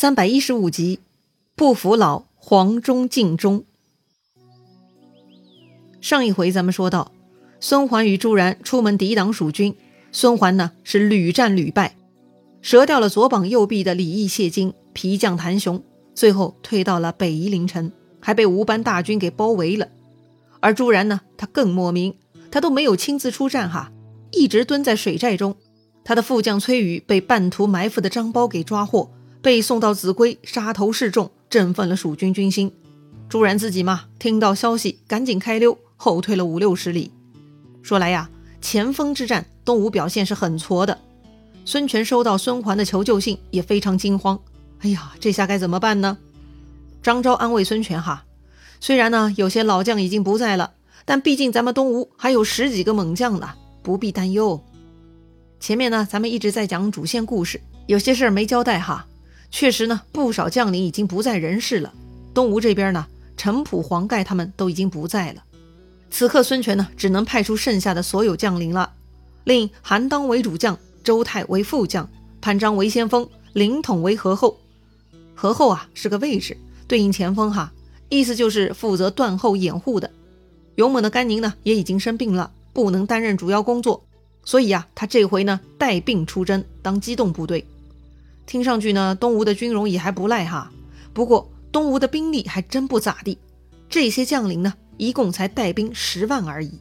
三百一十五集，不服老，黄忠尽忠。上一回咱们说到，孙桓与朱然出门抵挡蜀军，孙桓呢是屡战屡败，折掉了左膀右臂的李毅、谢金，皮将谭雄，最后退到了北夷陵城，还被吴班大军给包围了。而朱然呢，他更莫名，他都没有亲自出战哈，一直蹲在水寨中。他的副将崔宇被半途埋伏的张苞给抓获。被送到秭归，杀头示众，振奋了蜀军军心。朱然自己嘛，听到消息，赶紧开溜，后退了五六十里。说来呀，前锋之战，东吴表现是很挫的。孙权收到孙桓的求救信，也非常惊慌。哎呀，这下该怎么办呢？张昭安慰孙权哈，虽然呢有些老将已经不在了，但毕竟咱们东吴还有十几个猛将呢，不必担忧。前面呢，咱们一直在讲主线故事，有些事儿没交代哈。确实呢，不少将领已经不在人世了。东吴这边呢，陈普、黄盖他们都已经不在了。此刻孙权呢，只能派出剩下的所有将领了，令韩当为主将，周泰为副将，潘璋为先锋，凌统为合后。合后啊是个位置，对应前锋哈，意思就是负责断后掩护的。勇猛的甘宁呢，也已经生病了，不能担任主要工作，所以呀，他这回呢带病出征，当机动部队。听上去呢，东吴的军容也还不赖哈。不过东吴的兵力还真不咋地，这些将领呢，一共才带兵十万而已。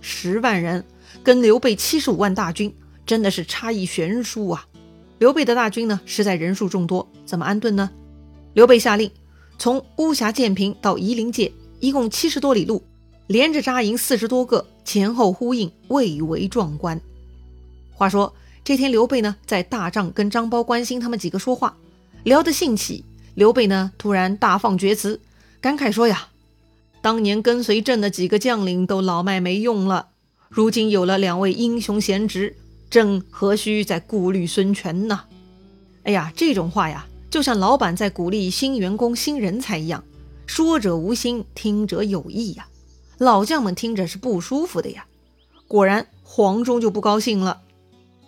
十万人跟刘备七十五万大军真的是差异悬殊啊！刘备的大军呢，实在人数众多，怎么安顿呢？刘备下令，从巫峡建平到夷陵界，一共七十多里路，连着扎营四十多个，前后呼应，蔚为壮观。话说。这天，刘备呢在大帐跟张苞、关心他们几个说话，聊得兴起。刘备呢突然大放厥词，感慨说呀：“当年跟随朕的几个将领都老迈没用了，如今有了两位英雄贤侄，朕何须再顾虑孙权呢？”哎呀，这种话呀，就像老板在鼓励新员工、新人才一样，说者无心，听者有意呀。老将们听着是不舒服的呀。果然，黄忠就不高兴了。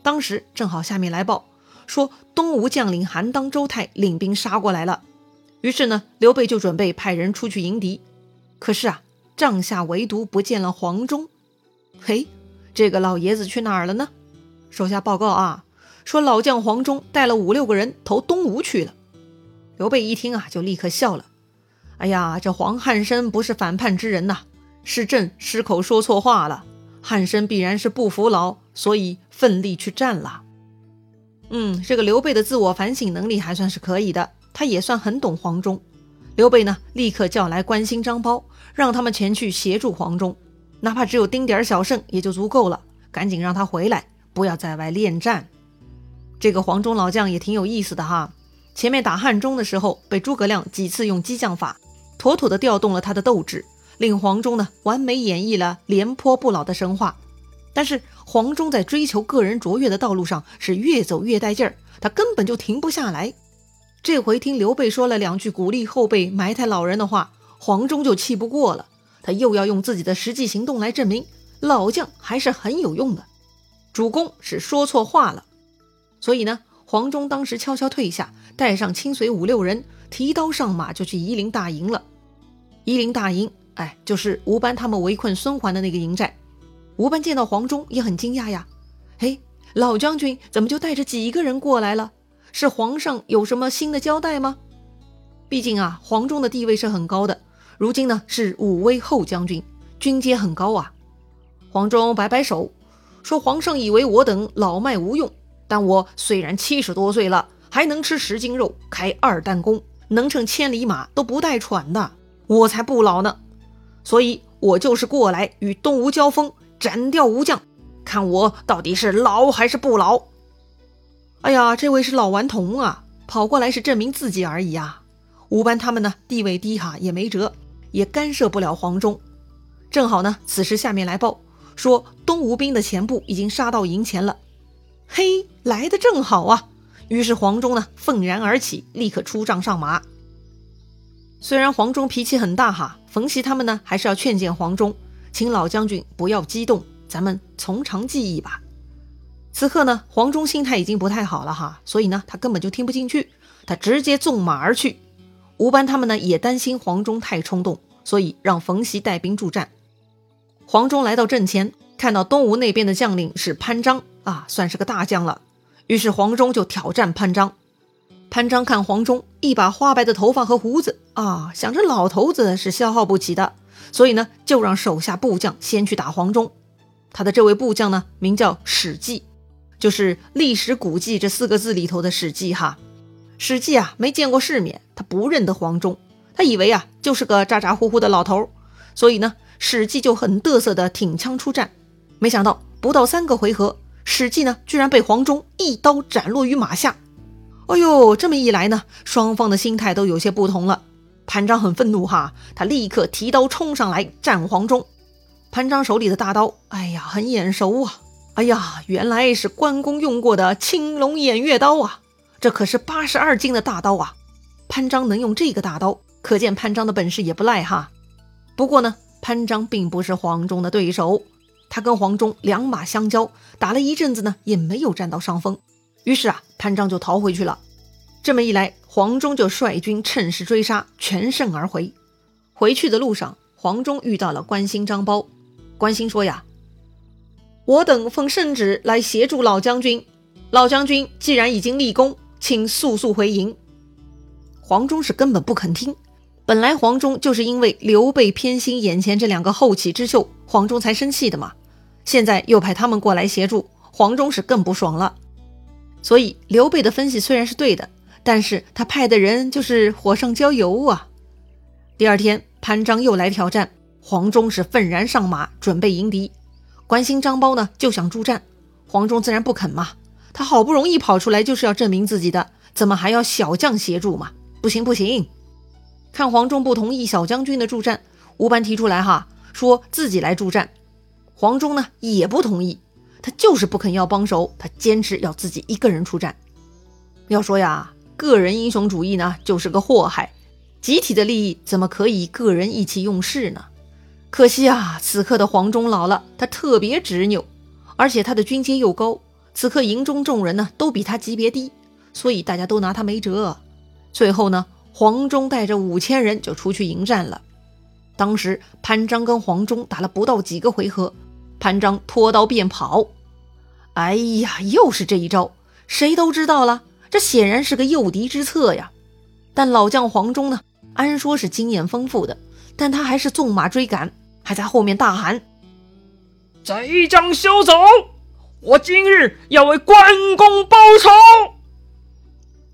当时正好下面来报说，东吴将领韩当、周泰领兵杀过来了。于是呢，刘备就准备派人出去迎敌。可是啊，帐下唯独不见了黄忠。嘿，这个老爷子去哪儿了呢？手下报告啊，说老将黄忠带了五六个人投东吴去了。刘备一听啊，就立刻笑了。哎呀，这黄汉升不是反叛之人呐，是朕失口说错话了。汉升必然是不服老，所以奋力去战了。嗯，这个刘备的自我反省能力还算是可以的，他也算很懂黄忠。刘备呢，立刻叫来关兴、张苞，让他们前去协助黄忠，哪怕只有丁点小胜也就足够了。赶紧让他回来，不要在外恋战。这个黄忠老将也挺有意思的哈，前面打汉中的时候，被诸葛亮几次用激将法，妥妥的调动了他的斗志。令黄忠呢完美演绎了廉颇不老的神话，但是黄忠在追求个人卓越的道路上是越走越带劲儿，他根本就停不下来。这回听刘备说了两句鼓励后辈埋汰老人的话，黄忠就气不过了，他又要用自己的实际行动来证明老将还是很有用的，主公是说错话了。所以呢，黄忠当时悄悄退下，带上亲随五六人，提刀上马就去夷陵大营了。夷陵大营。哎，就是吴班他们围困孙桓的那个营寨。吴班见到黄忠也很惊讶呀，嘿，老将军怎么就带着几个人过来了？是皇上有什么新的交代吗？毕竟啊，黄忠的地位是很高的，如今呢是武威后将军，军阶很高啊。黄忠摆摆手，说：“皇上以为我等老迈无用，但我虽然七十多岁了，还能吃十斤肉，开二弹弓，能乘千里马都不带喘的，我才不老呢。”所以我就是过来与东吴交锋，斩掉吴将，看我到底是老还是不老。哎呀，这位是老顽童啊，跑过来是证明自己而已啊。吴班他们呢，地位低哈，也没辙，也干涉不了黄忠。正好呢，此时下面来报说，东吴兵的前部已经杀到营前了。嘿，来的正好啊。于是黄忠呢，愤然而起，立刻出帐上马。虽然黄忠脾气很大哈，冯习他们呢还是要劝谏黄忠，请老将军不要激动，咱们从长计议吧。此刻呢，黄忠心态已经不太好了哈，所以呢，他根本就听不进去，他直接纵马而去。吴班他们呢也担心黄忠太冲动，所以让冯习带兵助战。黄忠来到阵前，看到东吴那边的将领是潘璋啊，算是个大将了。于是黄忠就挑战潘璋。潘璋看黄忠一把花白的头发和胡子啊，想着老头子是消耗不起的，所以呢，就让手下部将先去打黄忠。他的这位部将呢，名叫史记，就是历史古迹这四个字里头的史记哈。史记啊，没见过世面，他不认得黄忠，他以为啊，就是个咋咋呼呼的老头，所以呢，史记就很得瑟的挺枪出战。没想到不到三个回合，史记呢，居然被黄忠一刀斩落于马下。哎呦，这么一来呢，双方的心态都有些不同了。潘璋很愤怒哈，他立刻提刀冲上来战黄忠。潘璋手里的大刀，哎呀，很眼熟啊！哎呀，原来是关公用过的青龙偃月刀啊！这可是八十二斤的大刀啊！潘璋能用这个大刀，可见潘璋的本事也不赖哈。不过呢，潘璋并不是黄忠的对手，他跟黄忠两马相交，打了一阵子呢，也没有占到上风。于是啊，潘璋就逃回去了。这么一来，黄忠就率军趁势追杀，全胜而回。回去的路上，黄忠遇到了关兴、张苞。关兴说呀：“我等奉圣旨来协助老将军，老将军既然已经立功，请速速回营。”黄忠是根本不肯听。本来黄忠就是因为刘备偏心眼前这两个后起之秀，黄忠才生气的嘛。现在又派他们过来协助，黄忠是更不爽了。所以刘备的分析虽然是对的，但是他派的人就是火上浇油啊。第二天，潘璋又来挑战，黄忠是愤然上马，准备迎敌。关兴、张苞呢就想助战，黄忠自然不肯嘛。他好不容易跑出来，就是要证明自己的，怎么还要小将协助嘛？不行不行！看黄忠不同意小将军的助战，吴班提出来哈，说自己来助战。黄忠呢也不同意。他就是不肯要帮手，他坚持要自己一个人出战。要说呀，个人英雄主义呢，就是个祸害。集体的利益怎么可以个人意气用事呢？可惜啊，此刻的黄忠老了，他特别执拗，而且他的军阶又高。此刻营中众人呢，都比他级别低，所以大家都拿他没辙。最后呢，黄忠带着五千人就出去迎战了。当时潘璋跟黄忠打了不到几个回合。潘璋拖刀便跑，哎呀，又是这一招，谁都知道了，这显然是个诱敌之策呀。但老将黄忠呢，按说是经验丰富的，但他还是纵马追赶，还在后面大喊：“贼将休走！我今日要为关公报仇！”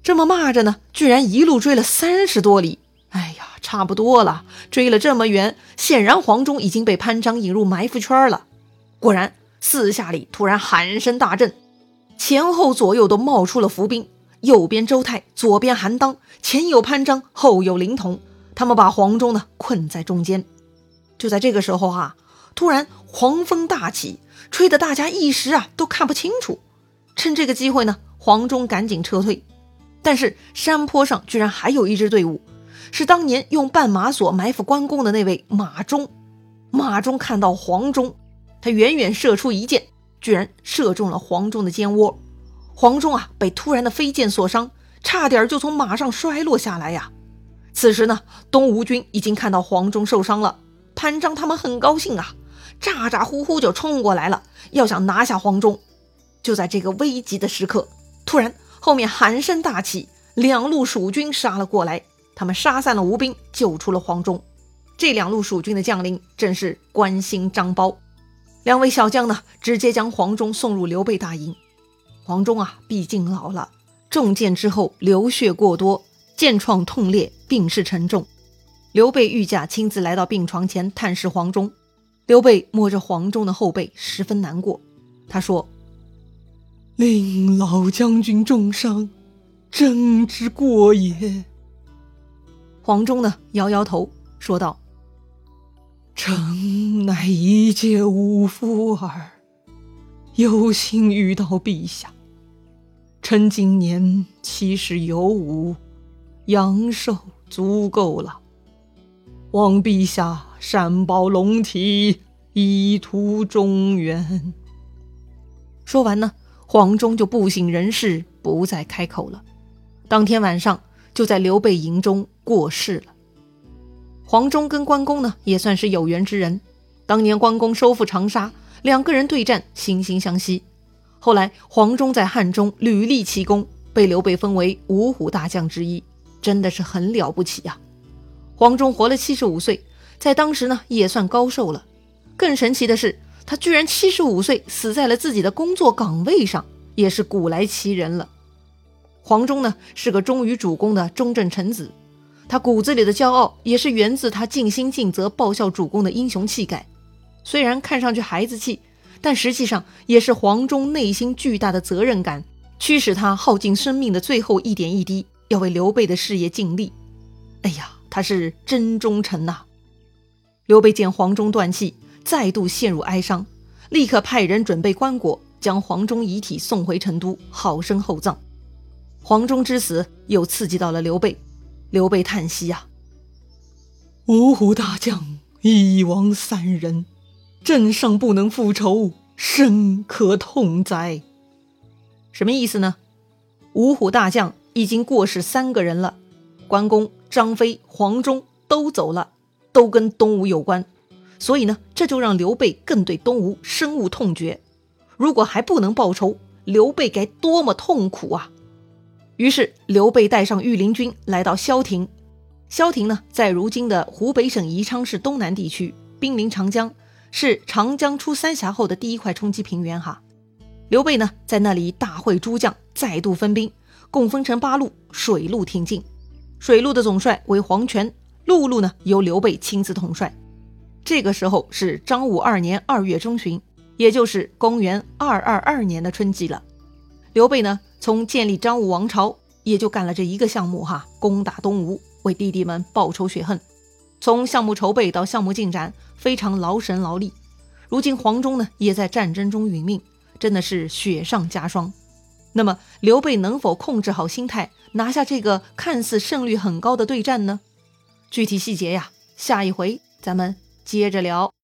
这么骂着呢，居然一路追了三十多里。哎呀，差不多了，追了这么远，显然黄忠已经被潘璋引入埋伏圈了。果然，四下里突然喊声大震，前后左右都冒出了伏兵。右边周泰，左边韩当，前有潘璋，后有凌统，他们把黄忠呢困在中间。就在这个时候啊，突然狂风大起，吹得大家一时啊都看不清楚。趁这个机会呢，黄忠赶紧撤退。但是山坡上居然还有一支队伍，是当年用绊马索埋伏关公的那位马忠。马忠看到黄忠。他远远射出一箭，居然射中了黄忠的肩窝。黄忠啊，被突然的飞箭所伤，差点就从马上摔落下来呀。此时呢，东吴军已经看到黄忠受伤了，潘璋他们很高兴啊，咋咋呼呼就冲过来了，要想拿下黄忠。就在这个危急的时刻，突然后面喊声大起，两路蜀军杀了过来，他们杀散了吴兵，救出了黄忠。这两路蜀军的将领正是关兴、张苞。两位小将呢，直接将黄忠送入刘备大营。黄忠啊，毕竟老了，中箭之后流血过多，箭创痛裂，病势沉重。刘备御驾亲自来到病床前探视黄忠。刘备摸着黄忠的后背，十分难过。他说：“令老将军重伤，真之过也。”黄忠呢，摇摇头，说道。臣乃一介武夫儿，有幸遇到陛下。臣今年七十有五，阳寿足够了。望陛下善保龙体，以图中原。说完呢，黄忠就不省人事，不再开口了。当天晚上就在刘备营中过世了。黄忠跟关公呢也算是有缘之人，当年关公收复长沙，两个人对战惺惺相惜。后来黄忠在汉中屡立奇功，被刘备封为五虎大将之一，真的是很了不起呀。黄忠活了七十五岁，在当时呢也算高寿了。更神奇的是。他居然七十五岁死在了自己的工作岗位上，也是古来奇人了。黄忠呢是个忠于主公的忠正臣子，他骨子里的骄傲也是源自他尽心尽责报效主公的英雄气概。虽然看上去孩子气，但实际上也是黄忠内心巨大的责任感驱使他耗尽生命的最后一点一滴，要为刘备的事业尽力。哎呀，他是真忠臣呐！刘备见黄忠断气。再度陷入哀伤，立刻派人准备棺椁，将黄忠遗体送回成都，好生厚葬。黄忠之死又刺激到了刘备，刘备叹息呀：“五虎大将一亡三人，镇上不能复仇，深可痛哉。”什么意思呢？五虎大将已经过世三个人了，关公、张飞、黄忠都走了，都跟东吴有关。所以呢，这就让刘备更对东吴深恶痛绝。如果还不能报仇，刘备该多么痛苦啊！于是，刘备带上御林军来到萧亭。萧亭呢，在如今的湖北省宜昌市东南地区，濒临长江，是长江出三峡后的第一块冲积平原。哈，刘备呢，在那里大会诸将，再度分兵，共分成八路，水陆挺进。水路的总帅为黄权，陆路呢由刘备亲自统帅。这个时候是张武二年二月中旬，也就是公元二二二年的春季了。刘备呢，从建立张武王朝也就干了这一个项目哈，攻打东吴，为弟弟们报仇雪恨。从项目筹备到项目进展，非常劳神劳力。如今黄忠呢，也在战争中殒命，真的是雪上加霜。那么刘备能否控制好心态，拿下这个看似胜率很高的对战呢？具体细节呀，下一回咱们。接着聊。